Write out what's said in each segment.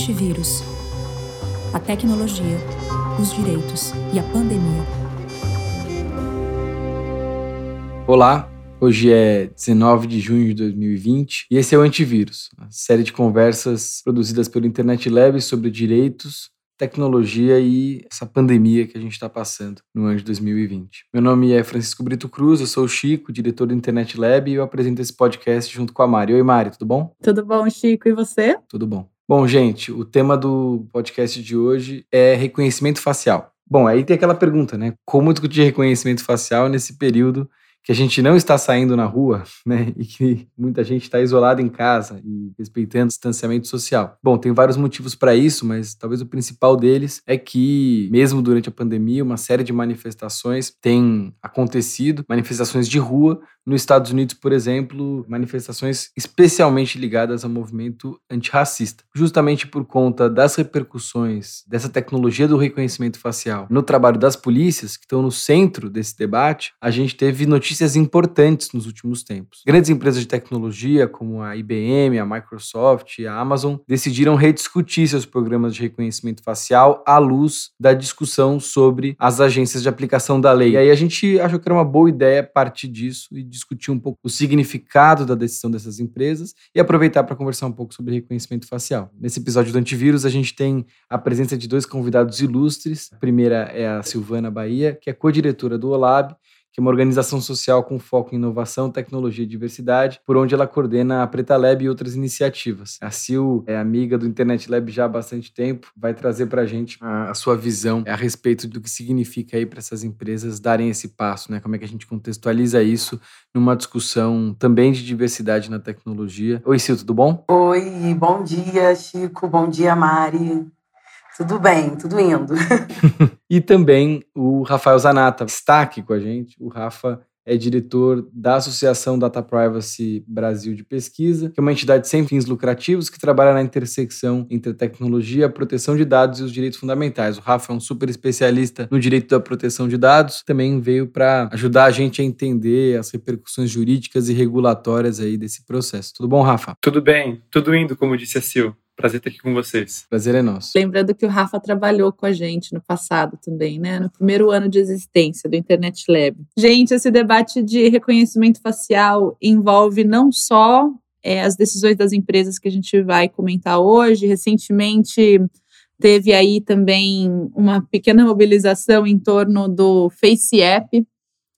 Antivírus. A tecnologia, os direitos e a pandemia. Olá, hoje é 19 de junho de 2020 e esse é o Antivírus, a série de conversas produzidas pelo Internet Lab sobre direitos, tecnologia e essa pandemia que a gente está passando no ano de 2020. Meu nome é Francisco Brito Cruz, eu sou o Chico, diretor do Internet Lab, e eu apresento esse podcast junto com a Mari. Oi, Mari, tudo bom? Tudo bom, Chico, e você? Tudo bom. Bom, gente, o tema do podcast de hoje é reconhecimento facial. Bom, aí tem aquela pergunta, né? Como discutir reconhecimento facial nesse período que a gente não está saindo na rua, né, e que muita gente está isolada em casa e respeitando o distanciamento social. Bom, tem vários motivos para isso, mas talvez o principal deles é que, mesmo durante a pandemia, uma série de manifestações tem acontecido, manifestações de rua, nos Estados Unidos, por exemplo, manifestações especialmente ligadas ao movimento antirracista, justamente por conta das repercussões dessa tecnologia do reconhecimento facial no trabalho das polícias, que estão no centro desse debate, a gente teve notícias importantes nos últimos tempos. Grandes empresas de tecnologia, como a IBM, a Microsoft e a Amazon, decidiram rediscutir seus programas de reconhecimento facial à luz da discussão sobre as agências de aplicação da lei. E aí a gente achou que era uma boa ideia partir disso e discutir um pouco o significado da decisão dessas empresas e aproveitar para conversar um pouco sobre reconhecimento facial. Nesse episódio do Antivírus, a gente tem a presença de dois convidados ilustres. A primeira é a Silvana Bahia, que é co-diretora do OLAB que é uma organização social com foco em inovação, tecnologia e diversidade, por onde ela coordena a Preta Lab e outras iniciativas. A Sil é amiga do Internet Lab já há bastante tempo, vai trazer para a gente a, sua visão a respeito do que significa aí para essas empresas darem esse passo, né? Como é que a gente contextualiza isso numa discussão também de diversidade na tecnologia. Oi, Sil, tudo bom? Oi, bom dia, Chico, bom dia, Mari. Tudo bem, tudo indo. e também o Rafael Zanata está aqui com a gente. O Rafa é diretor da Associação Data Privacy Brasil de Pesquisa, que é uma entidade sem fins lucrativos que trabalha na intersecção entre a tecnologia, a proteção de dados e os direitos fundamentais. O Rafa é um super especialista no direito da proteção de dados, também veio para ajudar a gente a entender as repercussões jurídicas e regulatórias aí desse processo. Tudo bom, Rafa? Tudo bem, tudo indo, como disse a Sil. Prazer estar aqui com vocês. Prazer é nosso. Lembrando que o Rafa trabalhou com a gente no passado também, né? No primeiro ano de existência do Internet Lab. Gente, esse debate de reconhecimento facial envolve não só é, as decisões das empresas que a gente vai comentar hoje. Recentemente teve aí também uma pequena mobilização em torno do Face App,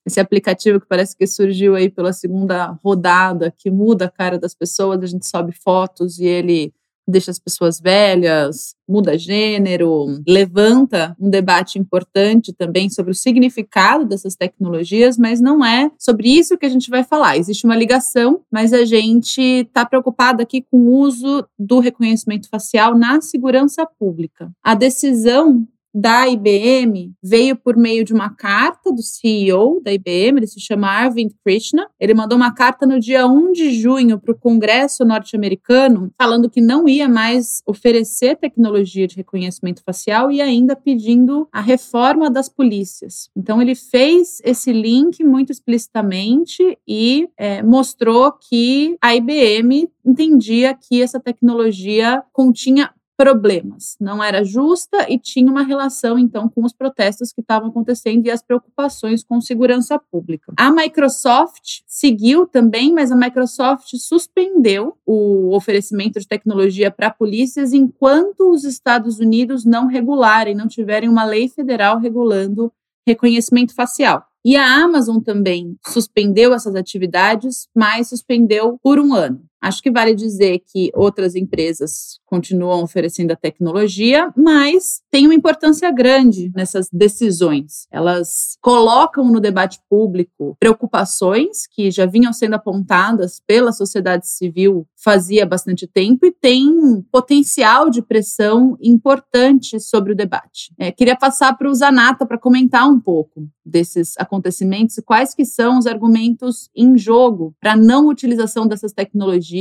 esse aplicativo que parece que surgiu aí pela segunda rodada, que muda a cara das pessoas, a gente sobe fotos e ele deixa as pessoas velhas, muda gênero, levanta um debate importante também sobre o significado dessas tecnologias, mas não é sobre isso que a gente vai falar. Existe uma ligação, mas a gente está preocupado aqui com o uso do reconhecimento facial na segurança pública. A decisão da IBM veio por meio de uma carta do CEO da IBM, ele se chama Arvind Krishna. Ele mandou uma carta no dia 1 de junho para o Congresso norte-americano, falando que não ia mais oferecer tecnologia de reconhecimento facial e ainda pedindo a reforma das polícias. Então, ele fez esse link muito explicitamente e é, mostrou que a IBM entendia que essa tecnologia continha problemas. Não era justa e tinha uma relação, então, com os protestos que estavam acontecendo e as preocupações com segurança pública. A Microsoft seguiu também, mas a Microsoft suspendeu o oferecimento de tecnologia para polícias enquanto os Estados Unidos não regularem, não tiverem uma lei federal regulando reconhecimento facial. E a Amazon também suspendeu essas atividades, mas suspendeu por um ano. Acho que vale dizer que outras empresas continuam oferecendo a tecnologia, mas tem uma importância grande nessas decisões. Elas colocam no debate público preocupações que já vinham sendo apontadas pela sociedade civil fazia bastante tempo e tem potencial de pressão importante sobre o debate. É, queria passar para o Zanata para comentar um pouco desses acontecimentos e quais que são os argumentos em jogo para não utilização dessas tecnologias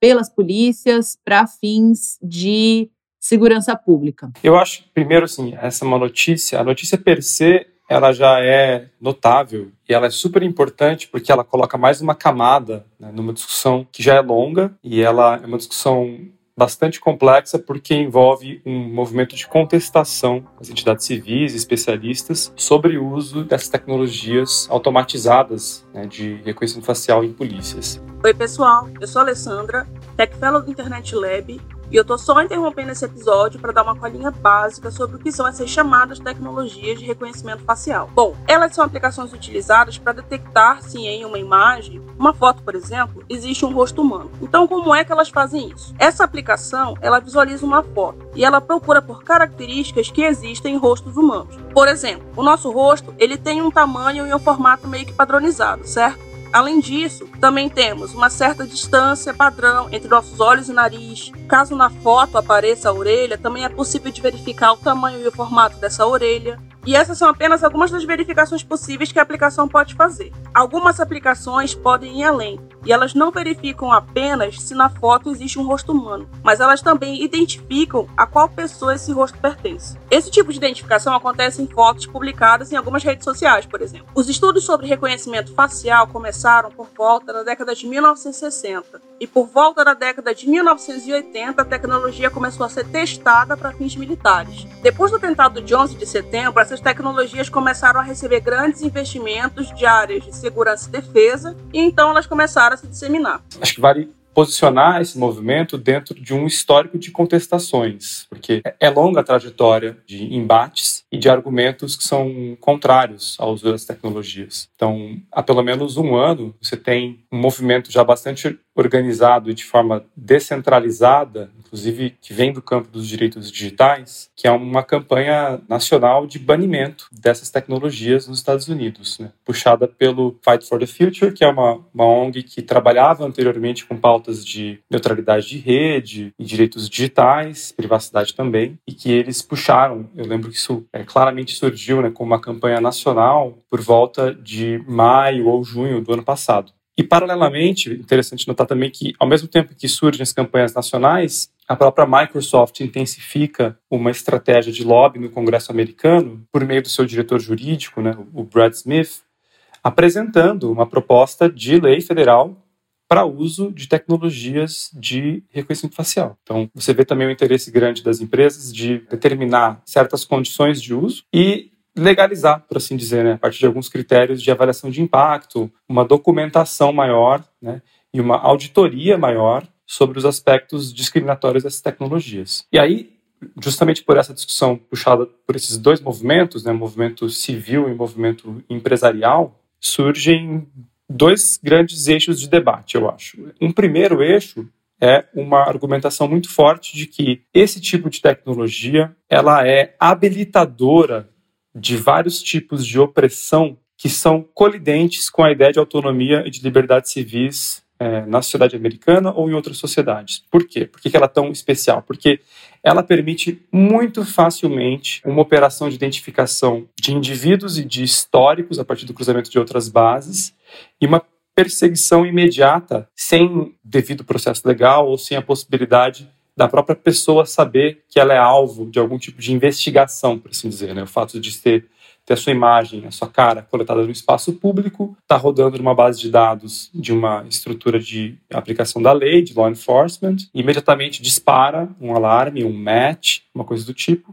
pelas polícias para fins de segurança pública. Eu acho, primeiro, assim, essa é uma notícia, a notícia per se, ela já é notável e ela é super importante porque ela coloca mais uma camada né, numa discussão que já é longa e ela é uma discussão bastante complexa porque envolve um movimento de contestação das entidades civis e especialistas sobre o uso dessas tecnologias automatizadas né, de reconhecimento facial em polícias. Oi, pessoal. Eu sou a Alessandra, Tech Fellow do Internet Lab e eu tô só interrompendo esse episódio para dar uma colinha básica sobre o que são essas chamadas tecnologias de reconhecimento facial. Bom, elas são aplicações utilizadas para detectar se em uma imagem, uma foto, por exemplo, existe um rosto humano. Então, como é que elas fazem isso? Essa aplicação, ela visualiza uma foto e ela procura por características que existem em rostos humanos. Por exemplo, o nosso rosto, ele tem um tamanho e um formato meio que padronizado, certo? Além disso, também temos uma certa distância padrão entre nossos olhos e nariz. Caso na foto apareça a orelha, também é possível de verificar o tamanho e o formato dessa orelha. E essas são apenas algumas das verificações possíveis que a aplicação pode fazer. Algumas aplicações podem ir além, e elas não verificam apenas se na foto existe um rosto humano, mas elas também identificam a qual pessoa esse rosto pertence. Esse tipo de identificação acontece em fotos publicadas em algumas redes sociais, por exemplo. Os estudos sobre reconhecimento facial começaram por volta da década de 1960, e por volta da década de 1980 a tecnologia começou a ser testada para fins militares. Depois do atentado de 11 de setembro, essas tecnologias começaram a receber grandes investimentos de áreas de segurança e defesa, e então elas começaram a se disseminar. Acho que vale posicionar esse movimento dentro de um histórico de contestações, porque é longa a trajetória de embates e de argumentos que são contrários ao uso das tecnologias. Então, há pelo menos um ano, você tem um movimento já bastante organizado e de forma descentralizada, inclusive que vem do campo dos direitos digitais, que é uma campanha nacional de banimento dessas tecnologias nos Estados Unidos, né? puxada pelo Fight for the Future, que é uma, uma ONG que trabalhava anteriormente com pautas de neutralidade de rede e direitos digitais, privacidade também, e que eles puxaram. Eu lembro que isso é, claramente surgiu né, uma campanha nacional por volta de maio ou junho do ano passado. E, paralelamente, interessante notar também que, ao mesmo tempo que surgem as campanhas nacionais, a própria Microsoft intensifica uma estratégia de lobby no Congresso americano, por meio do seu diretor jurídico, né, o Brad Smith, apresentando uma proposta de lei federal para uso de tecnologias de reconhecimento facial. Então, você vê também o interesse grande das empresas de determinar certas condições de uso e legalizar, por assim dizer, né, a partir de alguns critérios de avaliação de impacto, uma documentação maior né, e uma auditoria maior sobre os aspectos discriminatórios dessas tecnologias. E aí, justamente por essa discussão puxada por esses dois movimentos, né, movimento civil e movimento empresarial, surgem dois grandes eixos de debate, eu acho. Um primeiro eixo é uma argumentação muito forte de que esse tipo de tecnologia ela é habilitadora de vários tipos de opressão que são colidentes com a ideia de autonomia e de liberdades civis é, na sociedade americana ou em outras sociedades. Por quê? Por que ela é tão especial? Porque ela permite muito facilmente uma operação de identificação de indivíduos e de históricos a partir do cruzamento de outras bases e uma perseguição imediata sem devido processo legal ou sem a possibilidade da própria pessoa saber que ela é alvo de algum tipo de investigação, por assim dizer. Né? O fato de ter, ter a sua imagem, a sua cara coletada no espaço público, está rodando numa base de dados de uma estrutura de aplicação da lei, de law enforcement, e imediatamente dispara um alarme, um match, uma coisa do tipo,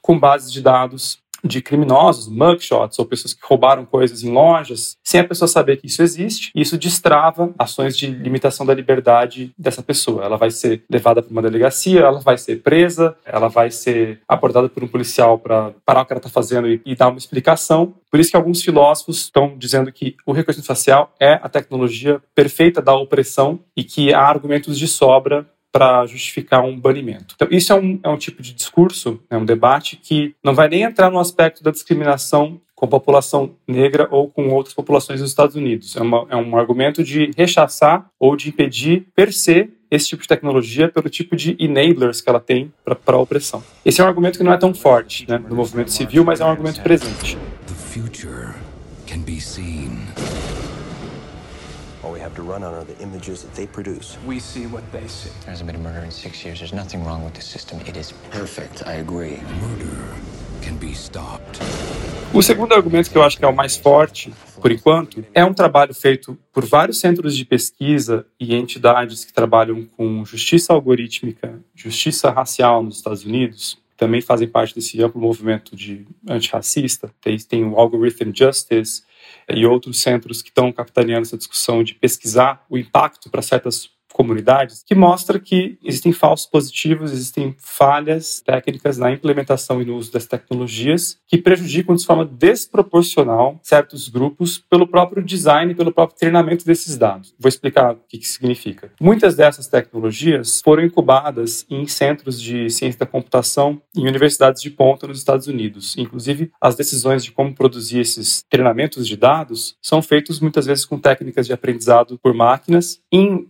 com bases de dados de criminosos, mugshots, ou pessoas que roubaram coisas em lojas, sem a pessoa saber que isso existe. Isso destrava ações de limitação da liberdade dessa pessoa. Ela vai ser levada para uma delegacia, ela vai ser presa, ela vai ser abordada por um policial para parar o que ela está fazendo e, e dar uma explicação. Por isso que alguns filósofos estão dizendo que o reconhecimento facial é a tecnologia perfeita da opressão e que há argumentos de sobra para justificar um banimento. Então, isso é um, é um tipo de discurso, é um debate que não vai nem entrar no aspecto da discriminação com a população negra ou com outras populações dos Estados Unidos. É, uma, é um argumento de rechaçar ou de impedir, per se, esse tipo de tecnologia pelo tipo de enablers que ela tem para a opressão. Esse é um argumento que não é tão forte né, no movimento civil, mas é um argumento presente. The future can be seen. We have to run on are the images that they produce. We see what they see. There hasn't been a murder in six years. There's nothing wrong with the system. It is perfect. I agree. Murder can be stopped. O segundo argumento que eu acho que é o mais forte, por enquanto, é um trabalho feito por vários centros de pesquisa e entidades que trabalham com justiça algorítmica, justiça racial nos Estados Unidos, também fazem parte desse amplo movimento de antirracista. Tem, tem o Algorithm Justice e outros centros que estão capitaneando essa discussão de pesquisar o impacto para certas comunidades, que mostra que existem falsos positivos, existem falhas técnicas na implementação e no uso das tecnologias que prejudicam de forma desproporcional certos grupos pelo próprio design, pelo próprio treinamento desses dados. Vou explicar o que isso significa. Muitas dessas tecnologias foram incubadas em centros de ciência da computação em universidades de ponta nos Estados Unidos. Inclusive, as decisões de como produzir esses treinamentos de dados são feitos muitas vezes com técnicas de aprendizado por máquinas em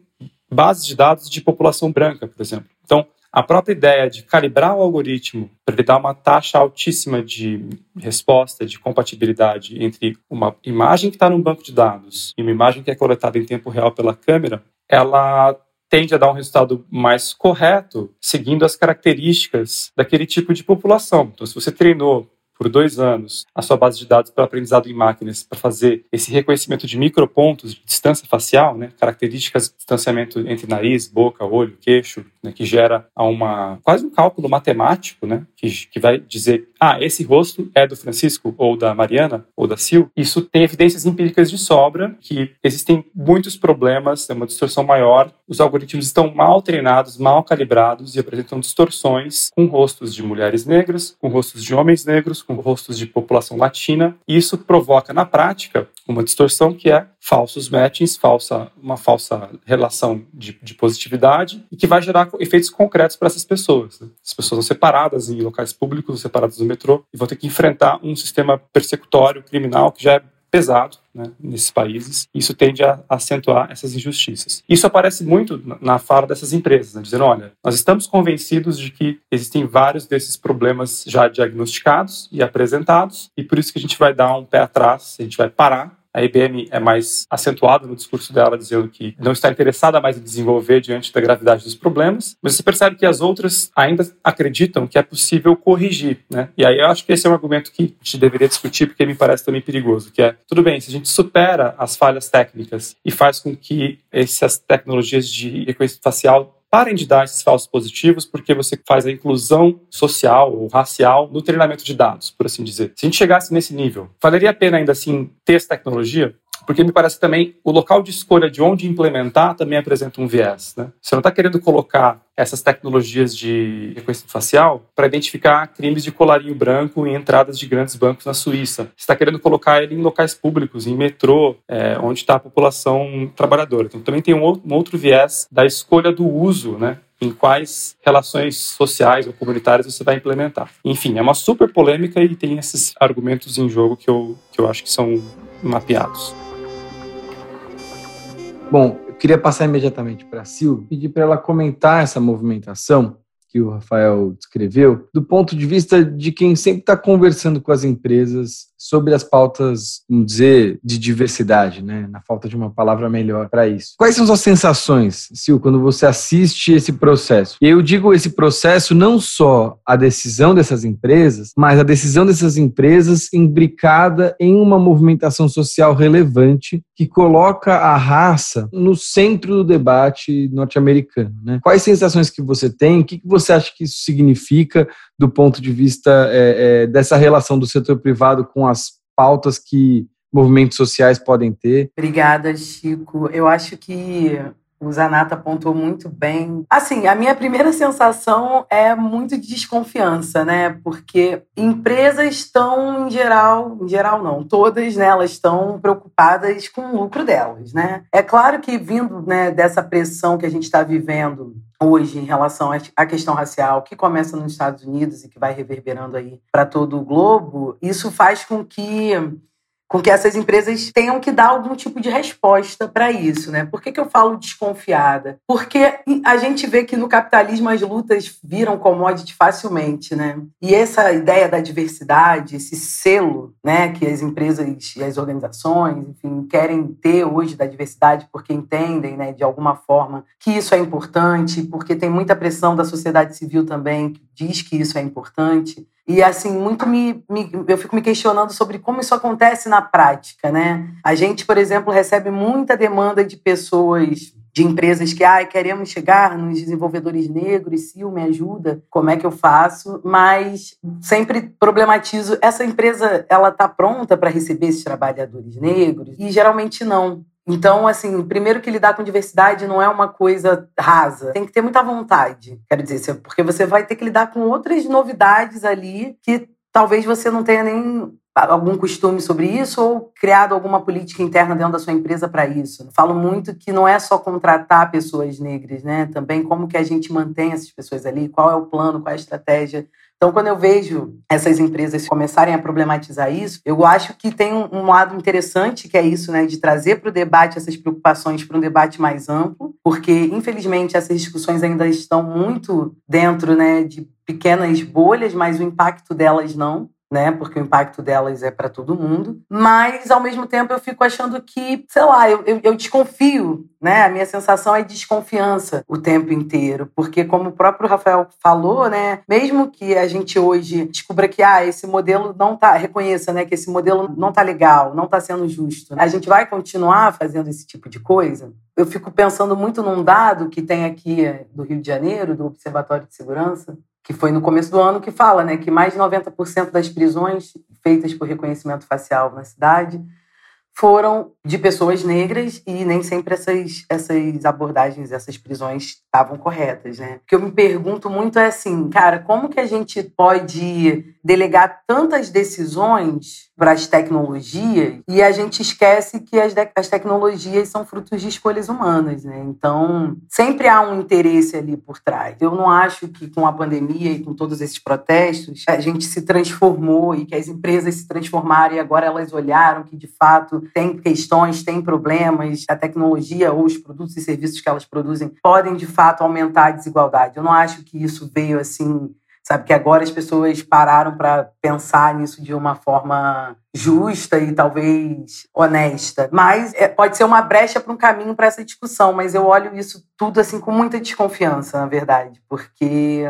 bases de dados de população branca, por exemplo. Então, a própria ideia de calibrar o algoritmo para ele dar uma taxa altíssima de resposta, de compatibilidade entre uma imagem que está num banco de dados e uma imagem que é coletada em tempo real pela câmera, ela tende a dar um resultado mais correto, seguindo as características daquele tipo de população. Então, se você treinou por dois anos a sua base de dados para aprendizado em máquinas para fazer esse reconhecimento de micropontos de distância facial, né, características de distanciamento entre nariz, boca, olho, queixo, né, que gera uma quase um cálculo matemático, né, que, que vai dizer, ah, esse rosto é do Francisco ou da Mariana ou da Sil. Isso tem evidências empíricas de sobra que existem muitos problemas, é uma distorção maior, os algoritmos estão mal treinados, mal calibrados e apresentam distorções com rostos de mulheres negras, com rostos de homens negros, com rostos de população latina. E isso provoca, na prática, uma distorção que é falsos matchings, falsa, uma falsa relação de, de positividade e que vai gerar efeitos concretos para essas pessoas. Né? As pessoas são separadas em locais públicos, separadas do metrô e vão ter que enfrentar um sistema persecutório, criminal, que já é pesado né, nesses países. Isso tende a acentuar essas injustiças. Isso aparece muito na fala dessas empresas, né, dizendo: olha, nós estamos convencidos de que existem vários desses problemas já diagnosticados e apresentados, e por isso que a gente vai dar um pé atrás, a gente vai parar a IBM é mais acentuada no discurso dela, dizendo que não está interessada mais em desenvolver diante da gravidade dos problemas, mas você percebe que as outras ainda acreditam que é possível corrigir, né? E aí eu acho que esse é um argumento que a gente deveria discutir, porque me parece também perigoso, que é, tudo bem, se a gente supera as falhas técnicas e faz com que essas tecnologias de reconhecimento facial parem de dar esses falsos positivos porque você faz a inclusão social ou racial no treinamento de dados, por assim dizer. Se a gente chegasse nesse nível, valeria a pena ainda assim ter essa tecnologia? Porque me parece também o local de escolha de onde implementar também apresenta um viés. Né? Você não está querendo colocar essas tecnologias de reconhecimento facial para identificar crimes de colarinho branco em entradas de grandes bancos na Suíça. Você está querendo colocar ele em locais públicos, em metrô, é, onde está a população trabalhadora. Então também tem um outro, viés da escolha do uso, né? em quais relações sociais ou comunitárias você vai implementar. Enfim, é uma super polêmica e tem esses argumentos em jogo que eu, que eu acho que são mapeados. Bom, eu queria passar imediatamente para a Sil, pedir para ela comentar essa movimentação que o Rafael descreveu, do ponto de vista de quem sempre está conversando com as empresas sobre as pautas, vamos dizer, de diversidade, né? Na falta de uma palavra melhor para isso. Quais são suas sensações, Sil, quando você assiste esse processo? E eu digo esse processo não só a decisão dessas empresas, mas a decisão dessas empresas imbricada em uma movimentação social relevante que coloca a raça no centro do debate norte-americano, né? Quais sensações que você tem? O que você você acha que isso significa do ponto de vista é, é, dessa relação do setor privado com as pautas que movimentos sociais podem ter? Obrigada, Chico. Eu acho que o Zanata apontou muito bem. Assim, a minha primeira sensação é muito de desconfiança, né? Porque empresas estão, em geral, em geral não, todas, né, elas estão preocupadas com o lucro delas, né? É claro que vindo né, dessa pressão que a gente está vivendo hoje em relação à questão racial, que começa nos Estados Unidos e que vai reverberando aí para todo o globo, isso faz com que com que essas empresas tenham que dar algum tipo de resposta para isso, né? Por que, que eu falo desconfiada? Porque a gente vê que no capitalismo as lutas viram commodity facilmente, né? E essa ideia da diversidade, esse selo, né, que as empresas e as organizações, enfim, querem ter hoje da diversidade porque entendem, né, de alguma forma que isso é importante, porque tem muita pressão da sociedade civil também que diz que isso é importante. E assim, muito me, me, eu fico me questionando sobre como isso acontece na prática, né? A gente, por exemplo, recebe muita demanda de pessoas de empresas que ah, queremos chegar nos desenvolvedores negros, se me ajuda, como é que eu faço? Mas sempre problematizo, essa empresa ela está pronta para receber esses trabalhadores negros? E geralmente não. Então, assim, primeiro que lidar com diversidade não é uma coisa rasa. Tem que ter muita vontade, quero dizer, porque você vai ter que lidar com outras novidades ali que talvez você não tenha nem algum costume sobre isso ou criado alguma política interna dentro da sua empresa para isso. Falo muito que não é só contratar pessoas negras, né? Também como que a gente mantém essas pessoas ali, qual é o plano, qual é a estratégia. Então, quando eu vejo essas empresas começarem a problematizar isso, eu acho que tem um, um lado interessante que é isso, né, de trazer para o debate essas preocupações para um debate mais amplo, porque infelizmente essas discussões ainda estão muito dentro, né, de pequenas bolhas, mas o impacto delas não né? Porque o impacto delas é para todo mundo. Mas, ao mesmo tempo, eu fico achando que, sei lá, eu, eu, eu, desconfio, né? A minha sensação é desconfiança o tempo inteiro. Porque, como o próprio Rafael falou, né? Mesmo que a gente hoje descubra que, ah, esse modelo não tá, reconheça, né? Que esse modelo não tá legal, não tá sendo justo. A gente vai continuar fazendo esse tipo de coisa? Eu fico pensando muito num dado que tem aqui do Rio de Janeiro, do Observatório de Segurança, que foi no começo do ano, que fala né, que mais de 90% das prisões feitas por reconhecimento facial na cidade foram de pessoas negras e nem sempre essas, essas abordagens, essas prisões estavam corretas, né? O que eu me pergunto muito é assim, cara, como que a gente pode delegar tantas decisões para as tecnologias e a gente esquece que as, as tecnologias são frutos de escolhas humanas, né? Então, sempre há um interesse ali por trás. Eu não acho que com a pandemia e com todos esses protestos, a gente se transformou e que as empresas se transformaram e agora elas olharam que, de fato, tem questões, tem problemas, a tecnologia ou os produtos e serviços que elas produzem podem, de fato, aumentar a desigualdade. Eu não acho que isso veio assim sabe? Que agora as pessoas pararam para pensar nisso de uma forma justa e talvez honesta. Mas é, pode ser uma brecha para um caminho para essa discussão, mas eu olho isso tudo assim com muita desconfiança, na verdade, porque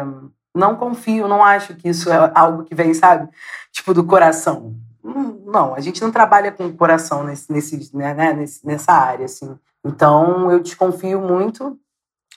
não confio, não acho que isso é algo que vem, sabe? Tipo do coração. Hum, não, a gente não trabalha com o coração nesse, nesse, né, né nessa área, assim. Então, eu desconfio muito,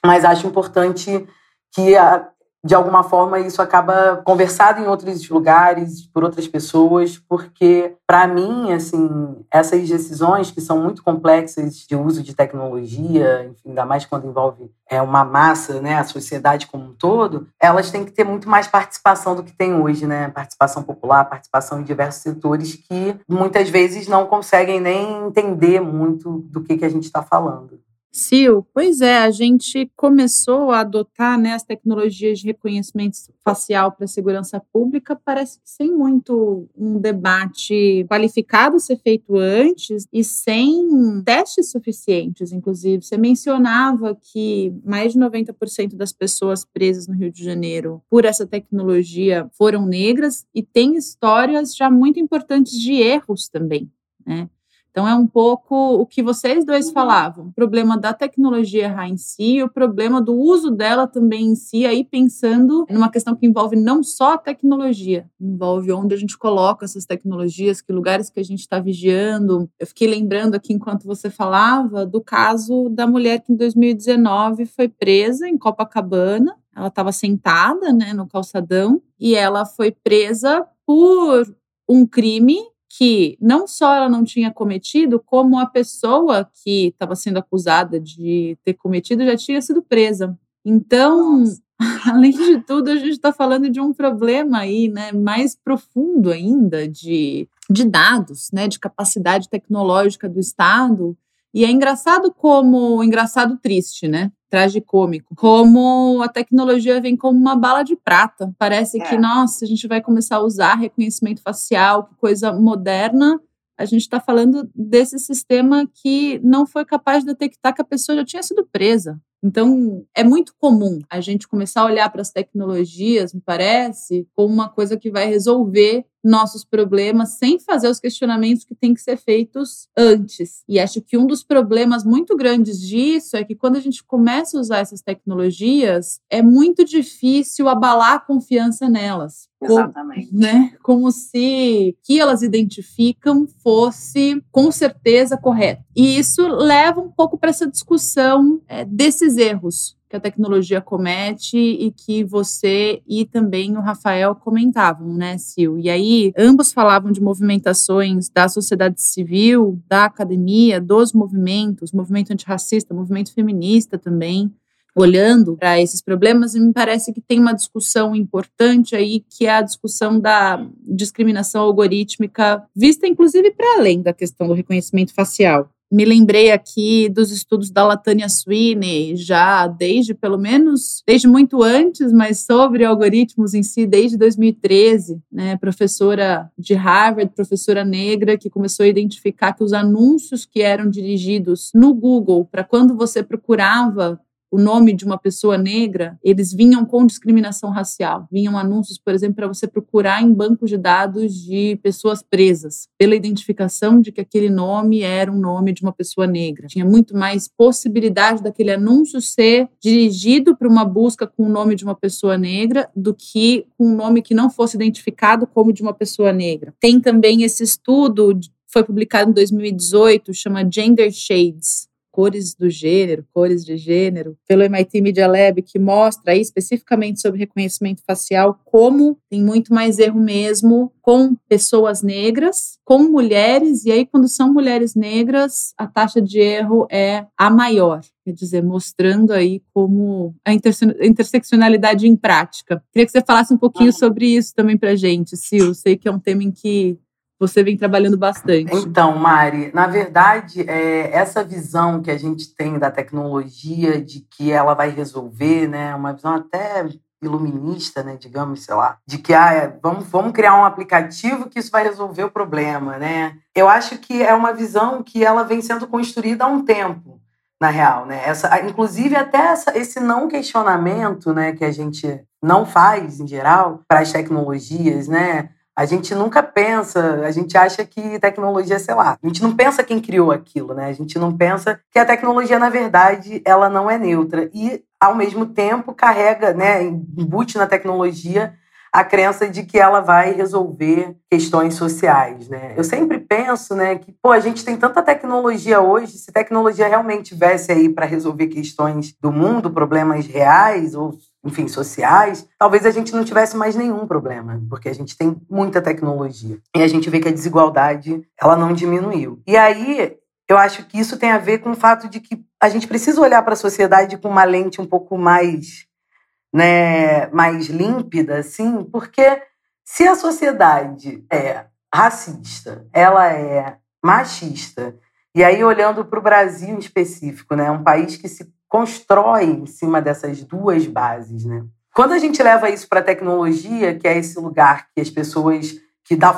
mas acho importante que a, de alguma forma isso acaba conversado em outros lugares por outras pessoas, porque para mim, assim, essas decisões que são muito complexas de uso de tecnologia, enfim, ainda mais quando envolve é uma massa, né, a sociedade como um todo, elas têm que ter muito mais participação do que tem hoje, né? Participação popular, participação em diversos setores que muitas vezes não conseguem nem entender muito do que que a gente está falando. Sil, pois é, a gente começou a adotar né, as tecnologias de reconhecimento facial para a segurança pública, parece que sem muito um debate qualificado ser feito antes e sem testes suficientes, inclusive. Você mencionava que mais de 90% das pessoas presas no Rio de Janeiro por essa tecnologia foram negras e tem histórias já muito importantes de erros também. Né? Então, é um pouco o que vocês dois falavam: o problema da tecnologia errar em si, o problema do uso dela também em si, aí pensando numa questão que envolve não só a tecnologia, envolve onde a gente coloca essas tecnologias, que lugares que a gente está vigiando. Eu fiquei lembrando aqui, enquanto você falava, do caso da mulher que em 2019 foi presa em Copacabana. Ela estava sentada né, no calçadão e ela foi presa por um crime que não só ela não tinha cometido, como a pessoa que estava sendo acusada de ter cometido já tinha sido presa. Então, além de tudo, a gente está falando de um problema aí, né, mais profundo ainda de, de dados, né, de capacidade tecnológica do Estado. E é engraçado como, engraçado triste, né? tragicômico, como a tecnologia vem como uma bala de prata. Parece é. que, nossa, a gente vai começar a usar reconhecimento facial, que coisa moderna. A gente está falando desse sistema que não foi capaz de detectar que a pessoa já tinha sido presa. Então, é muito comum a gente começar a olhar para as tecnologias, me parece, como uma coisa que vai resolver nossos problemas sem fazer os questionamentos que têm que ser feitos antes. E acho que um dos problemas muito grandes disso é que quando a gente começa a usar essas tecnologias, é muito difícil abalar a confiança nelas. Exatamente. Como, né? Como se o que elas identificam fosse com certeza correto. E isso leva um pouco para essa discussão é, desses erros que a tecnologia comete e que você e também o Rafael comentavam, né, Sil? E aí, ambos falavam de movimentações da sociedade civil, da academia, dos movimentos, movimento antirracista, movimento feminista também, olhando para esses problemas, e me parece que tem uma discussão importante aí, que é a discussão da discriminação algorítmica, vista inclusive para além da questão do reconhecimento facial. Me lembrei aqui dos estudos da Latanya Sweeney, já desde pelo menos, desde muito antes, mas sobre algoritmos em si, desde 2013, né? Professora de Harvard, professora negra, que começou a identificar que os anúncios que eram dirigidos no Google para quando você procurava o nome de uma pessoa negra, eles vinham com discriminação racial. Vinham anúncios, por exemplo, para você procurar em bancos de dados de pessoas presas, pela identificação de que aquele nome era um nome de uma pessoa negra. Tinha muito mais possibilidade daquele anúncio ser dirigido para uma busca com o nome de uma pessoa negra do que com um nome que não fosse identificado como de uma pessoa negra. Tem também esse estudo foi publicado em 2018, chama Gender Shades, cores do gênero, cores de gênero, pelo MIT Media Lab, que mostra aí especificamente sobre reconhecimento facial como tem muito mais erro mesmo com pessoas negras, com mulheres, e aí quando são mulheres negras, a taxa de erro é a maior. Quer dizer, mostrando aí como a interseccionalidade em prática. Queria que você falasse um pouquinho sobre isso também para gente, Sil. Sei que é um tema em que você vem trabalhando bastante. Então, Mari, na verdade, é, essa visão que a gente tem da tecnologia, de que ela vai resolver, né, uma visão até iluminista, né, digamos, sei lá, de que ah, é, vamos, vamos criar um aplicativo que isso vai resolver o problema, né? Eu acho que é uma visão que ela vem sendo construída há um tempo, na real, né? Essa, inclusive até essa, esse não questionamento, né, que a gente não faz em geral para as tecnologias, né? A gente nunca pensa, a gente acha que tecnologia, sei lá, a gente não pensa quem criou aquilo, né? A gente não pensa que a tecnologia, na verdade, ela não é neutra. E, ao mesmo tempo, carrega, né, embute na tecnologia a crença de que ela vai resolver questões sociais, né? Eu sempre penso, né, que pô, a gente tem tanta tecnologia hoje, se tecnologia realmente tivesse aí para resolver questões do mundo, problemas reais ou enfim, sociais, talvez a gente não tivesse mais nenhum problema, porque a gente tem muita tecnologia. E a gente vê que a desigualdade, ela não diminuiu. E aí, eu acho que isso tem a ver com o fato de que a gente precisa olhar para a sociedade com uma lente um pouco mais, né, mais límpida, assim, porque se a sociedade é racista, ela é machista, e aí olhando para o Brasil em específico, né, um país que se constrói em cima dessas duas bases, né? Quando a gente leva isso para a tecnologia, que é esse lugar que as pessoas que da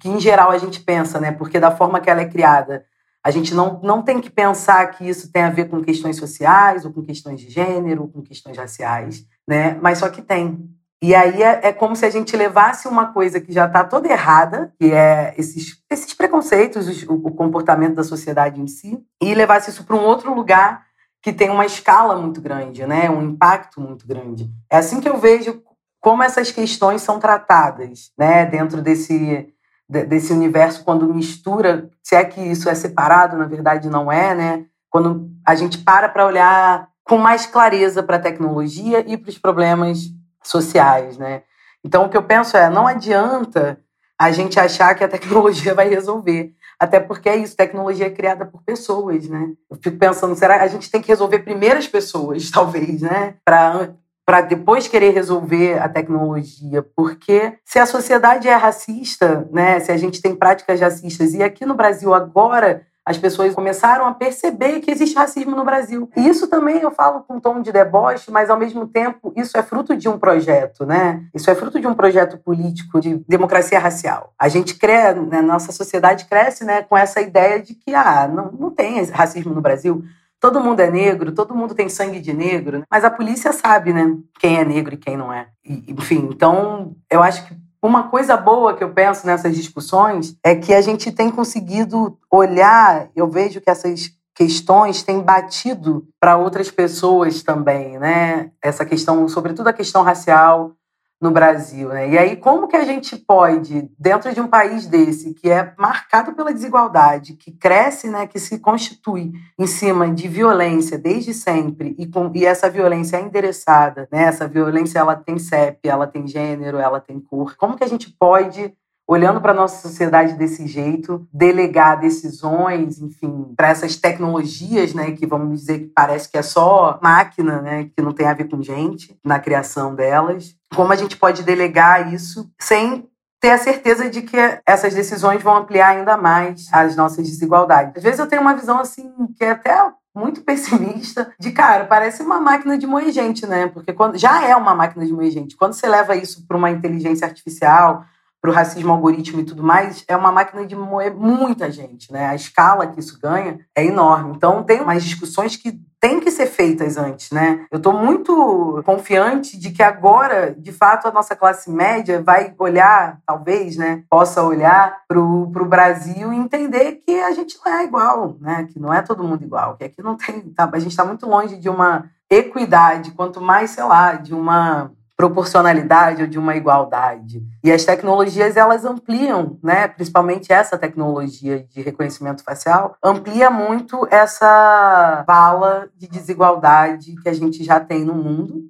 que em geral a gente pensa, né? Porque da forma que ela é criada, a gente não, não tem que pensar que isso tem a ver com questões sociais, ou com questões de gênero, ou com questões raciais, né? Mas só que tem. E aí é, é como se a gente levasse uma coisa que já está toda errada, que é esses, esses preconceitos, o, o comportamento da sociedade em si, e levasse isso para um outro lugar que tem uma escala muito grande, né? um impacto muito grande. É assim que eu vejo como essas questões são tratadas né? dentro desse, desse universo, quando mistura, se é que isso é separado, na verdade não é, né? quando a gente para para olhar com mais clareza para a tecnologia e para os problemas sociais. Né? Então, o que eu penso é, não adianta a gente achar que a tecnologia vai resolver. Até porque é isso, tecnologia é criada por pessoas, né? Eu fico pensando, será a gente tem que resolver primeiro as pessoas, talvez, né? Para para depois querer resolver a tecnologia, porque se a sociedade é racista, né, se a gente tem práticas racistas e aqui no Brasil agora as pessoas começaram a perceber que existe racismo no Brasil. E isso também eu falo com um tom de deboche, mas ao mesmo tempo isso é fruto de um projeto, né? Isso é fruto de um projeto político de democracia racial. A gente cresce, né, nossa sociedade cresce, né, com essa ideia de que ah, não, não tem racismo no Brasil. Todo mundo é negro, todo mundo tem sangue de negro, né? mas a polícia sabe, né, quem é negro e quem não é. E, enfim, então eu acho que uma coisa boa que eu penso nessas discussões é que a gente tem conseguido olhar, eu vejo que essas questões têm batido para outras pessoas também, né? Essa questão, sobretudo a questão racial, no Brasil, né? E aí como que a gente pode, dentro de um país desse que é marcado pela desigualdade, que cresce, né, que se constitui em cima de violência desde sempre e com e essa violência é endereçada, né? Essa violência ela tem CEP, ela tem gênero, ela tem cor. Como que a gente pode olhando para a nossa sociedade desse jeito, delegar decisões, enfim, para essas tecnologias, né, que vamos dizer que parece que é só máquina, né, que não tem a ver com gente na criação delas. Como a gente pode delegar isso sem ter a certeza de que essas decisões vão ampliar ainda mais as nossas desigualdades. Às vezes eu tenho uma visão assim que é até muito pessimista, de cara, parece uma máquina de moer gente, né? Porque quando já é uma máquina de moer gente. Quando você leva isso para uma inteligência artificial, para o racismo algoritmo e tudo mais, é uma máquina de moer muita gente, né? A escala que isso ganha é enorme. Então, tem umas discussões que têm que ser feitas antes, né? Eu estou muito confiante de que agora, de fato, a nossa classe média vai olhar, talvez, né? Possa olhar para o Brasil e entender que a gente não é igual, né? Que não é todo mundo igual, que aqui não tem... Tá, a gente está muito longe de uma equidade, quanto mais, sei lá, de uma proporcionalidade ou de uma igualdade. E as tecnologias elas ampliam, né, principalmente essa tecnologia de reconhecimento facial, amplia muito essa vala de desigualdade que a gente já tem no mundo,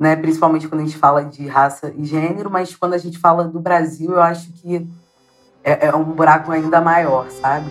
né, principalmente quando a gente fala de raça e gênero, mas quando a gente fala do Brasil, eu acho que é, é um buraco ainda maior, sabe?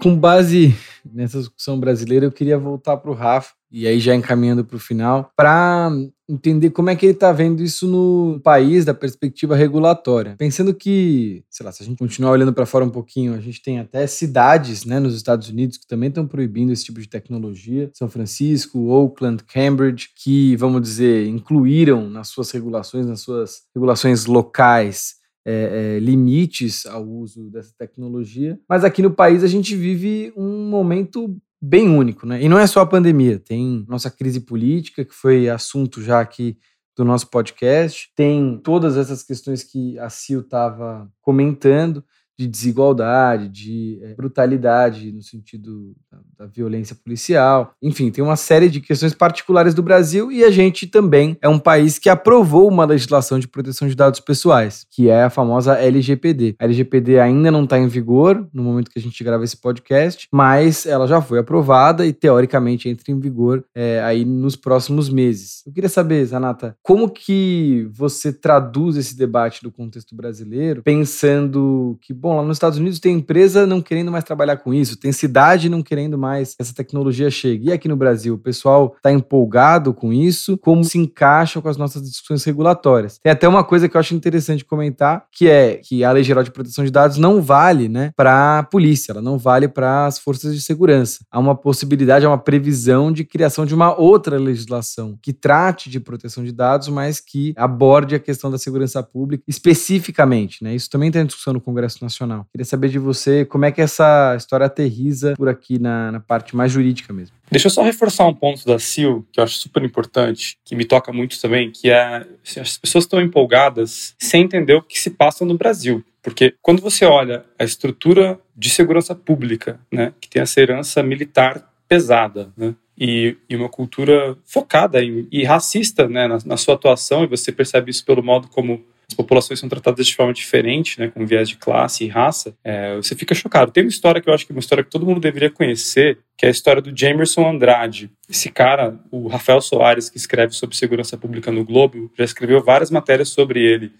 Com base nessa discussão brasileira, eu queria voltar para o Rafa, e aí já encaminhando para o final, para entender como é que ele está vendo isso no país, da perspectiva regulatória. Pensando que, sei lá, se a gente continuar olhando para fora um pouquinho, a gente tem até cidades né, nos Estados Unidos que também estão proibindo esse tipo de tecnologia. São Francisco, Oakland, Cambridge, que, vamos dizer, incluíram nas suas regulações, nas suas regulações locais, é, é, limites ao uso dessa tecnologia. Mas aqui no país a gente vive um momento bem único, né? E não é só a pandemia, tem nossa crise política, que foi assunto já aqui do nosso podcast, tem todas essas questões que a Sil estava comentando, de desigualdade, de é, brutalidade no sentido da, da, violência policial. Enfim, tem uma série de questões particulares do Brasil e a gente também é um país que aprovou uma legislação de proteção de dados pessoais, que é a famosa LGPD. A LGPD ainda não está em vigor no momento que a gente grava esse podcast, mas ela já foi aprovada e teoricamente entra em vigor é, aí nos próximos meses. Eu queria saber, Zanata, como que você traduz esse debate do contexto brasileiro, pensando que bom, lá nos Estados Unidos tem empresa não querendo mais trabalhar com isso, tem cidade não querendo mais que essa tecnologia chegue. E aqui no Brasil, o pessoal está empolgado com isso, como se encaixa com as nossas discussões regulatórias. Tem até uma coisa que eu acho interessante comentar, que é que a Lei Geral de Proteção de Dados não vale né, para a polícia, ela não vale para as forças de segurança. Há uma possibilidade, há uma previsão de criação de uma outra legislação que trate de proteção de dados, mas que aborde a questão da segurança pública especificamente. Né? Isso também está em discussão no Congresso Nacional Queria saber de você como é que essa história aterriza por aqui na, na parte mais jurídica mesmo. Deixa eu só reforçar um ponto da CIL, que eu acho super importante, que me toca muito também, que é assim, as pessoas estão empolgadas sem entender o que se passa no Brasil. Porque quando você olha a estrutura de segurança pública, né, que tem essa herança militar pesada, né, e, e, uma cultura focada em, e racista né, na, na, sua atuação, e você percebe isso pelo modo como as populações são tratadas de forma diferente, né, com viés de classe e raça, é, você fica chocado. Tem uma história que eu acho que é uma história que todo mundo deveria conhecer, que é a história do Jamerson Andrade. Esse cara, o Rafael Soares, que escreve sobre segurança pública no Globo, já escreveu várias matérias sobre ele.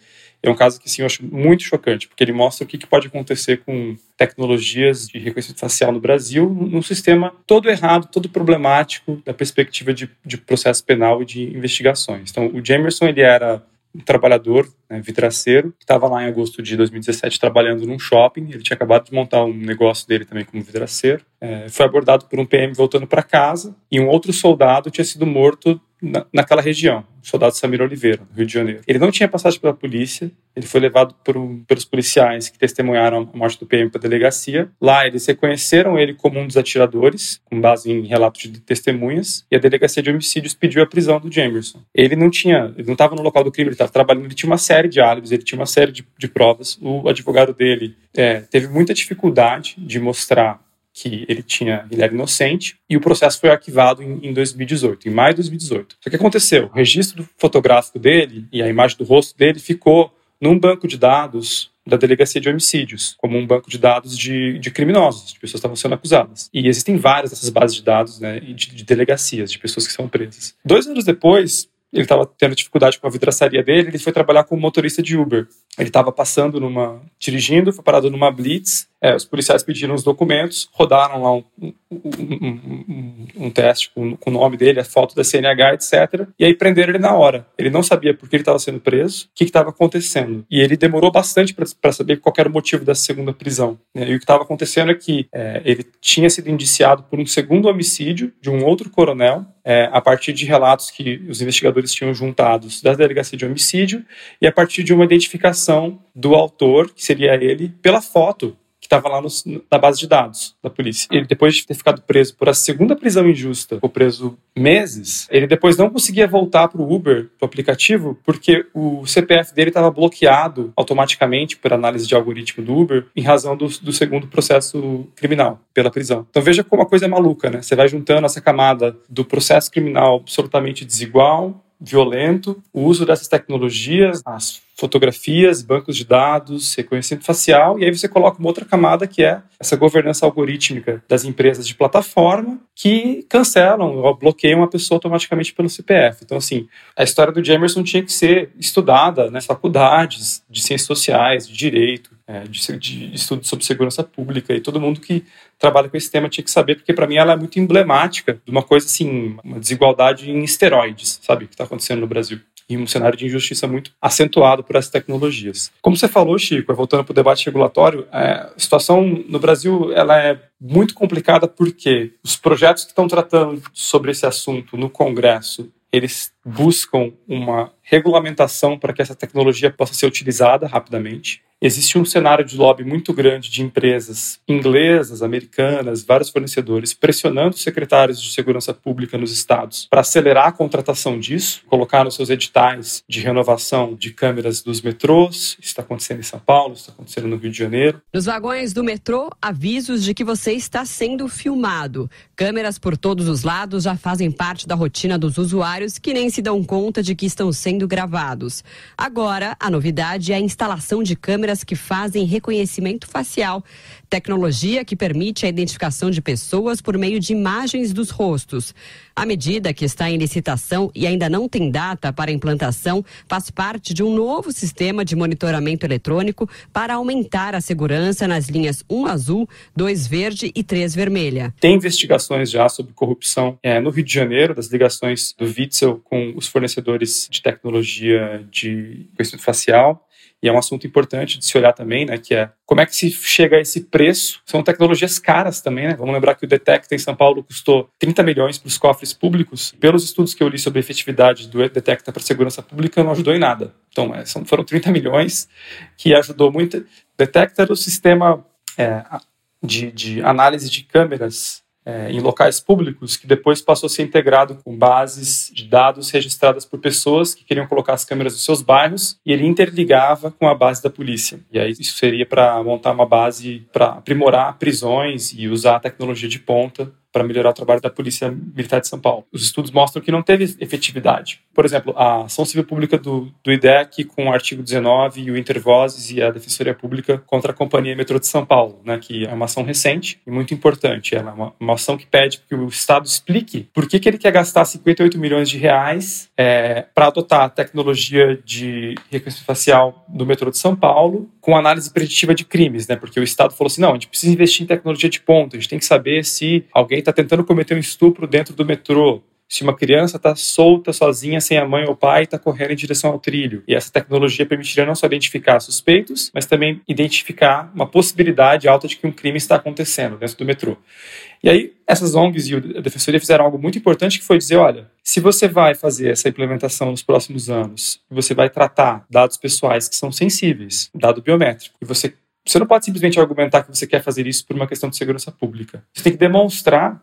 É um caso que sim, eu acho muito chocante, porque ele mostra o que, pode acontecer com tecnologias de reconhecimento facial no Brasil, num sistema todo errado, todo problemático da perspectiva de, de processo penal e de investigações. Então, o Jamerson ele era um trabalhador né, vidraceiro que estava lá em agosto de 2017 trabalhando num shopping. Ele tinha acabado de montar um negócio dele também como vidraceiro. É, foi abordado por um PM voltando para casa e um outro soldado tinha sido morto na, naquela região, o soldado Samir Oliveira, no Rio de Janeiro. Ele não tinha passagem pela polícia, ele foi levado por pelos policiais que testemunharam a morte do PM para a delegacia. Lá eles reconheceram ele como um dos atiradores, com base em relatos de testemunhas, e a delegacia de homicídios pediu a prisão do Jamerson. Ele não tinha, ele não estava no local do crime, ele estava trabalhando, ele tinha uma série de álibis, ele tinha uma série de, de provas. O advogado dele é, teve muita dificuldade de mostrar que ele tinha, ele era inocente, e o processo foi arquivado em, em 2018, em maio de 2018. O que aconteceu? O registro fotográfico dele e a imagem do rosto dele ficou num banco de dados da delegacia de homicídios, como um banco de dados de, de criminosos, de pessoas que estavam sendo acusadas. E existem várias dessas bases de dados, né, de, de delegacias, de pessoas que são presas. Dois anos depois, ele estava tendo dificuldade com a vidraçaria dele, ele foi trabalhar como motorista de Uber. Ele estava passando numa. dirigindo, foi parado numa blitz. É, os policiais pediram os documentos, rodaram lá um, um, um, um teste com, com, o nome dele, a foto da CNH, etc. E aí prenderam ele na hora. Ele não sabia por que ele estava sendo preso, o que estava acontecendo. E ele demorou bastante para saber qual era o motivo dessa segunda prisão. Né? E o que estava acontecendo é que é, ele tinha sido indiciado por um segundo homicídio de um outro coronel, é, a partir de relatos que os investigadores tinham juntados da delegacia de homicídio e a partir de uma identificação do autor, que seria ele, pela foto que estava lá no, na base de dados da polícia. Ele, depois de ter ficado preso por a segunda prisão injusta, ficou preso meses, ele depois não conseguia voltar para o Uber, para o aplicativo, porque o CPF dele estava bloqueado automaticamente por análise de algoritmo do Uber, em razão do, do segundo processo criminal, pela prisão. Então veja como a coisa é maluca, né? Você vai juntando essa camada do processo criminal absolutamente desigual, violento, o uso dessas tecnologias, as fotografias, bancos de dados, reconhecimento facial, e aí você coloca uma outra camada que é essa governança algorítmica das empresas de plataforma que cancelam ou bloqueiam a pessoa automaticamente pelo CPF. Então, assim, a história do Jamerson tinha que ser estudada nas faculdades de ciências sociais, de direito, é, de, de estudo sobre segurança pública, e todo mundo que trabalha com esse tema tinha que saber, porque para mim ela é muito emblemática de uma coisa assim, uma desigualdade em esteroides, sabe, que está acontecendo no Brasil e um cenário de injustiça muito acentuado por essas tecnologias. Como você falou, Chico, voltando para o debate regulatório, é, a situação no Brasil ela é muito complicada porque os projetos que estão tratando sobre esse assunto no Congresso eles buscam uma regulamentação para que essa tecnologia possa ser utilizada rapidamente. Existe um cenário de lobby muito grande de empresas inglesas, americanas, vários fornecedores pressionando os secretários de segurança pública nos estados para acelerar a contratação disso, colocar nos seus editais de renovação de câmeras dos metrôs. Isso está acontecendo em São Paulo, está acontecendo no Rio de Janeiro. Nos vagões do metrô, avisos de que você está sendo filmado. Câmeras por todos os lados já fazem parte da rotina dos usuários que nem se dão conta de que estão sendo gravados. Agora, a novidade é a instalação de câmeras que fazem reconhecimento facial, tecnologia que permite a identificação de pessoas por meio de imagens dos rostos. A medida, que está em licitação e ainda não tem data para implantação, faz parte de um novo sistema de monitoramento eletrônico para aumentar a segurança nas linhas 1 azul, 2 verde e 3 vermelha. Tem investigações já sobre corrupção é, no Rio de Janeiro, das ligações do Witzel com os fornecedores de tecnologia de reconhecimento facial e é um assunto importante de se olhar também, né, que é como é que se chega a esse preço. São tecnologias caras também, né? Vamos lembrar que o Detecta em São Paulo custou 30 milhões para os cofres públicos. Pelos estudos que eu li sobre a efetividade do Detecta para segurança pública, não ajudou em nada. Então, é, foram 30 milhões que ajudou muito. Detecta era o sistema é, de, de análise de câmeras é, em locais públicos, que depois passou a ser integrado com bases de dados registradas por pessoas que queriam colocar as câmeras nos seus bairros, e ele interligava com a base da polícia. E aí isso seria para montar uma base para aprimorar prisões e usar a tecnologia de ponta para melhorar o trabalho da Polícia Militar de São Paulo. Os estudos mostram que não teve efetividade. Por exemplo, a ação civil pública do, do IDEC com o artigo 19 e o Intervozes e a Defensoria Pública contra a Companhia Metrô de São Paulo, né, que é uma ação recente e muito importante. Ela é uma, uma ação que pede que o Estado explique por que, que ele quer gastar 58 milhões de reais é, para adotar a tecnologia de reconhecimento facial do metrô de São Paulo com análise preditiva de crimes, né? Porque o Estado falou assim, não, a gente precisa investir em tecnologia de ponta, a gente tem que saber se alguém está tentando cometer um estupro dentro do metrô, se uma criança está solta, sozinha, sem a mãe ou pai, está correndo em direção ao trilho. E essa tecnologia permitiria não só identificar suspeitos, mas também identificar uma possibilidade alta de que um crime está acontecendo dentro do metrô. E aí, essas ONGs e a Defensoria fizeram algo muito importante que foi dizer, olha, se você vai fazer essa implementação nos próximos anos, você vai tratar dados pessoais que são sensíveis, dado biométrico, e você você não pode simplesmente argumentar que você quer fazer isso por uma questão de segurança pública. Você tem que demonstrar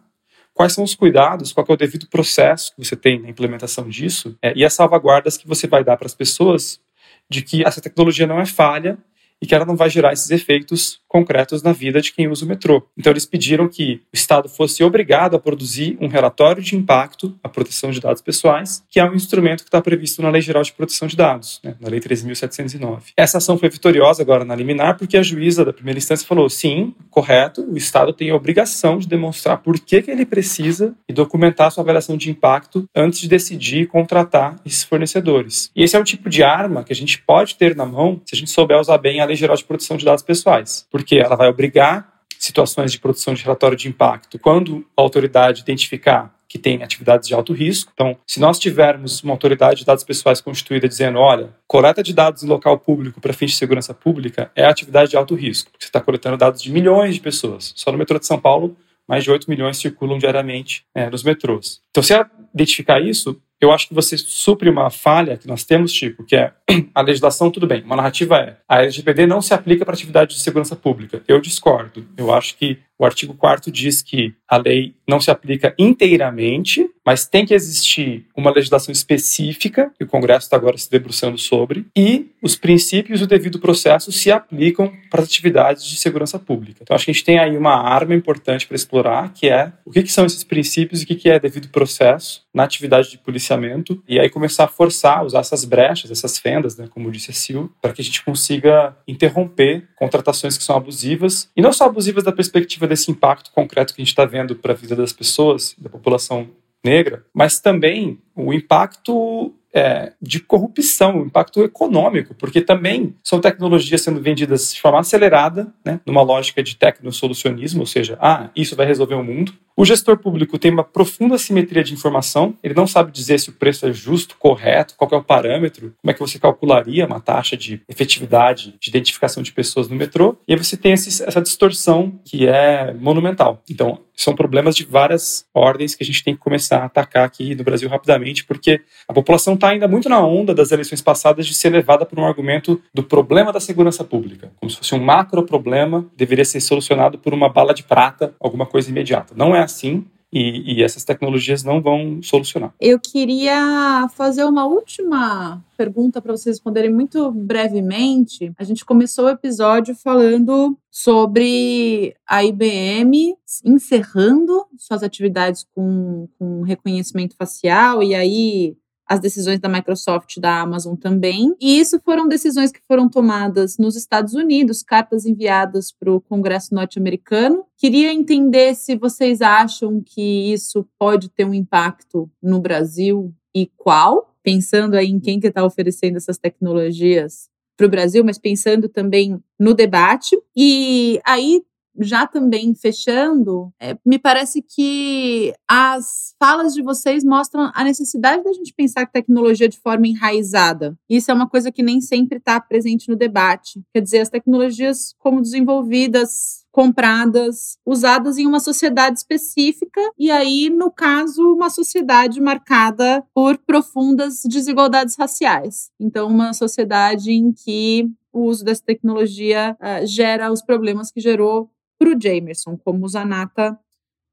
quais são os cuidados, qual é o devido processo que você tem na implementação disso é, e as salvaguardas que você vai dar para as pessoas de que essa tecnologia não é falha e que ela não vai gerar esses efeitos concretos na vida de quem usa o metrô. Então, eles pediram que o Estado fosse obrigado a produzir um relatório de impacto à proteção de dados pessoais, que é um instrumento que está previsto na Lei Geral de Proteção de Dados, né, na Lei 13.709. Essa ação foi vitoriosa agora na liminar, porque a juíza da primeira instância falou: sim, correto, o Estado tem a obrigação de demonstrar por que, que ele precisa e documentar sua avaliação de impacto antes de decidir contratar esses fornecedores. E esse é o tipo de arma que a gente pode ter na mão se a gente souber usar bem a Lei Geral de Proteção de Dados Pessoais porque ela vai obrigar situações de produção de relatório de impacto quando a autoridade identificar que tem atividades de alto risco. Então, se nós tivermos uma autoridade de dados pessoais constituída dizendo, olha, coleta de dados em local público para fins de segurança pública é atividade de alto risco, porque você está coletando dados de milhões de pessoas. Só no metrô de São Paulo, mais de 8 milhões circulam diariamente é, nos metrôs. Então, se ela identificar isso, eu acho que você supre uma falha que nós temos, tipo, que é a legislação, tudo bem, uma narrativa é a LGPD não se aplica para atividade de segurança pública. Eu discordo. Eu acho que o artigo 4 diz que a lei não se aplica inteiramente, mas tem que existir uma legislação específica, que o Congresso está agora se debruçando sobre, e os princípios do devido processo se aplicam para as atividades de segurança pública. Então, acho que a gente tem aí uma arma importante para explorar, que é o que, que são esses princípios e o que, que é devido processo na atividade de policiamento, e aí começar a forçar, usar essas brechas, essas fendas, né, como disse a Sil, para que a gente consiga interromper contratações que são abusivas, e não só abusivas da perspectiva desse impacto concreto que a gente está vendo para a vida das pessoas, da população negra, mas também o impacto é, de corrupção, o impacto econômico, porque também são tecnologias sendo vendidas de forma acelerada, né, numa lógica de tecnosolucionismo, ou seja, ah, isso vai resolver o mundo. O gestor público tem uma profunda simetria de informação, ele não sabe dizer se o preço é justo, correto, qual é o parâmetro, como é que você calcularia uma taxa de efetividade de identificação de pessoas no metrô, e aí você tem esse, essa distorção que é monumental. Então, são problemas de várias ordens que a gente tem que começar a atacar aqui no Brasil rapidamente, porque a população está ainda muito na onda das eleições passadas de ser levada por um argumento do problema da segurança pública, como se fosse um macro problema, deveria ser solucionado por uma bala de prata, alguma coisa imediata. Não é assim. E, e, essas tecnologias não vão solucionar. Eu queria fazer uma última pergunta para vocês responderem muito brevemente. A gente começou o episódio falando sobre a IBM encerrando suas atividades com, com reconhecimento facial e aí as decisões da Microsoft e da Amazon também. E isso foram decisões que foram tomadas nos Estados Unidos, cartas enviadas para o Congresso norte-americano. Queria entender se vocês acham que isso pode ter um impacto no Brasil e qual, pensando aí em quem que está oferecendo essas tecnologias para o Brasil, mas pensando também no debate. E aí já também fechando, é, me parece que as falas de vocês mostram a necessidade da gente pensar tecnologia de forma enraizada. Isso é uma coisa que nem sempre está presente no debate. Quer dizer, as tecnologias como desenvolvidas compradas, usadas em uma sociedade específica, e aí, no caso, uma sociedade marcada por profundas desigualdades raciais. Então, uma sociedade em que o uso dessa tecnologia uh, gera os problemas que gerou para o Jamerson, como o Zanata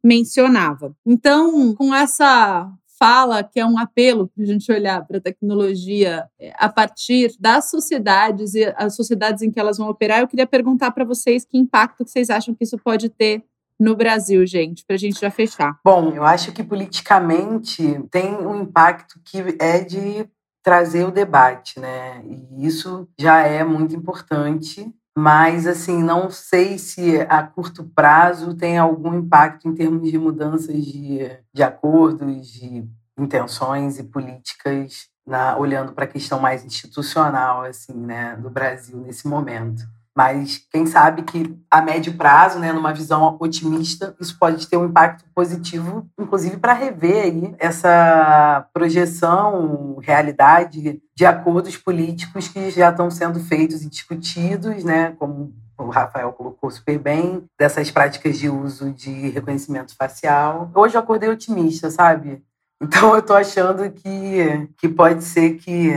mencionava. Então, com essa fala que é um apelo para a gente olhar para a tecnologia é, a partir das sociedades e as sociedades em que elas vão operar, eu queria perguntar para vocês que impacto que vocês acham que isso pode ter no Brasil, gente, para a gente já fechar. Bom, eu acho que politicamente tem um impacto que é de trazer o debate, né? E isso já é muito importante mas assim não sei se a curto prazo tem algum impacto em termos de mudanças de, de acordos, de intenções e políticas, na, olhando para a questão mais institucional assim, né, do Brasil nesse momento. Mas quem sabe que a médio prazo, né, numa visão otimista, isso pode ter um impacto positivo, inclusive para rever aí essa projeção, realidade de acordos políticos que já estão sendo feitos e discutidos, né, como o Rafael colocou super bem, dessas práticas de uso de reconhecimento facial. Hoje eu acordei otimista, sabe? Então eu tô achando que, que pode ser que,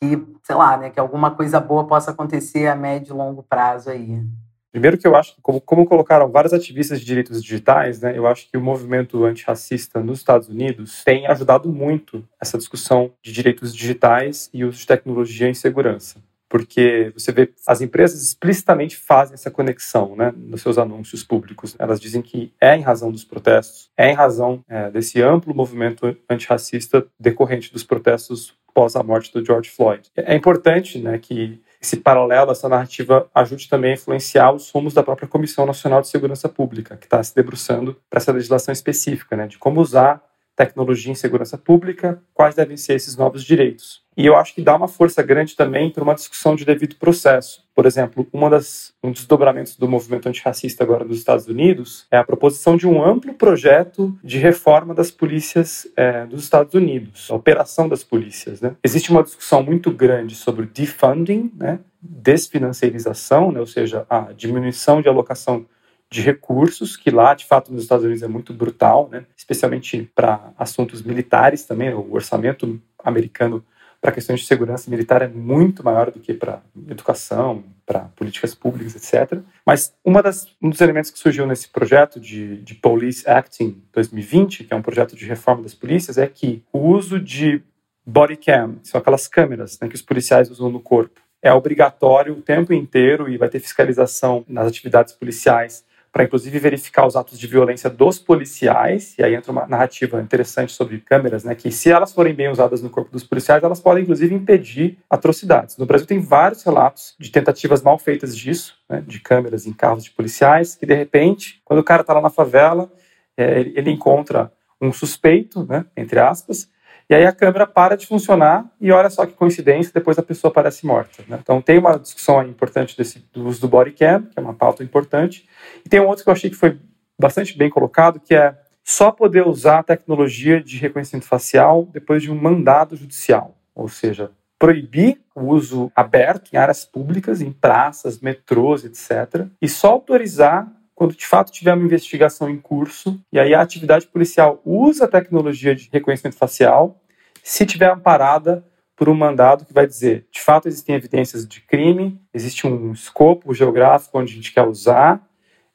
que, sei lá, né, que alguma coisa boa possa acontecer a médio e longo prazo aí. Primeiro que eu acho, como, como colocaram vários ativistas de direitos digitais, né, eu acho que o movimento antirracista nos Estados Unidos tem ajudado muito essa discussão de direitos digitais e uso de tecnologia em segurança. Porque você vê, as empresas explicitamente fazem essa conexão né, nos seus anúncios públicos. Elas dizem que é em razão dos protestos, é em razão é, desse amplo movimento antirracista decorrente dos protestos pós a morte do George Floyd. É importante né, que esse paralelo, essa narrativa ajude também a influenciar os rumos da própria Comissão Nacional de Segurança Pública, que está se debruçando para essa legislação específica, né, de como usar tecnologia em segurança pública, quais devem ser esses novos direitos. E eu acho que dá uma força grande também para uma discussão de devido processo. Por exemplo, das, um dos desdobramentos do movimento antirracista agora nos Estados Unidos é a proposição de um amplo projeto de reforma das polícias é, dos Estados Unidos, a operação das polícias. Né? Existe uma discussão muito grande sobre defunding, né? desfinanciarização, né? ou seja, a diminuição de alocação de recursos, que lá, de fato, nos Estados Unidos é muito brutal, né? especialmente para assuntos militares também. O orçamento americano para questões de segurança militar é muito maior do que para educação, para políticas públicas, etc. Mas uma das, um dos elementos que surgiu nesse projeto de, de Police Acting 2020, que é um projeto de reforma das polícias, é que o uso de body cam, são aquelas câmeras né, que os policiais usam no corpo, é obrigatório o tempo inteiro e vai ter fiscalização nas atividades policiais para inclusive verificar os atos de violência dos policiais, e aí entra uma narrativa interessante sobre câmeras, né, que se elas forem bem usadas no corpo dos policiais, elas podem inclusive impedir atrocidades. No Brasil tem vários relatos de tentativas mal feitas disso, né, de câmeras em carros de policiais, que de repente, quando o cara está lá na favela, é, ele encontra um suspeito, né, entre aspas, e aí a câmera para de funcionar e olha só que coincidência, depois a pessoa aparece morta. Né? Então tem uma discussão importante desse, do uso do body cam, que é uma pauta importante. E tem um outro que eu achei que foi bastante bem colocado, que é só poder usar a tecnologia de reconhecimento facial depois de um mandado judicial. Ou seja, proibir o uso aberto em áreas públicas, em praças, metrôs, etc. E só autorizar quando de fato tiver uma investigação em curso e aí a atividade policial usa a tecnologia de reconhecimento facial, se tiver amparada por um mandado que vai dizer, de fato existem evidências de crime, existe um escopo geográfico onde a gente quer usar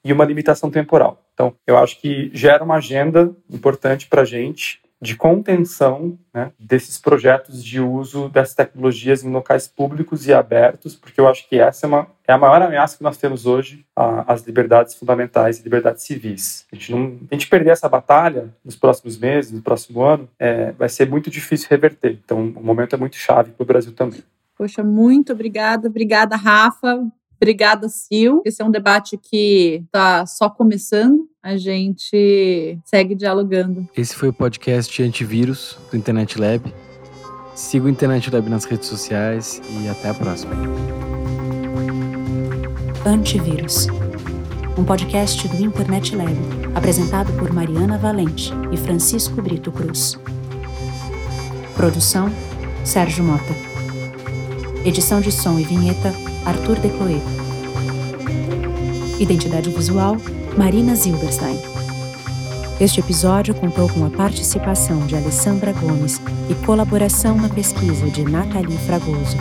e uma limitação temporal. Então, eu acho que gera uma agenda importante para a gente de contenção né, desses projetos de uso dessas tecnologias em locais públicos e abertos, porque eu acho que essa é, uma, é a maior ameaça que nós temos hoje às liberdades fundamentais e liberdades civis. A gente, não, a gente perder essa batalha nos próximos meses, no próximo ano, é, vai ser muito difícil reverter. Então, o momento é muito chave para o Brasil também. Poxa, muito obrigada. Obrigada, Rafa. Obrigada, Sil. Esse é um debate que está só começando. A gente segue dialogando. Esse foi o podcast Antivírus do Internet Lab. Siga o Internet Lab nas redes sociais e até a próxima. Antivírus. Um podcast do Internet Lab, apresentado por Mariana Valente e Francisco Brito Cruz. Produção: Sérgio Mota. Edição de som e vinheta: Arthur Decloé. Identidade visual: Marina Zilberstein. Este episódio contou com a participação de Alessandra Gomes e colaboração na pesquisa de Nathalie Fragoso.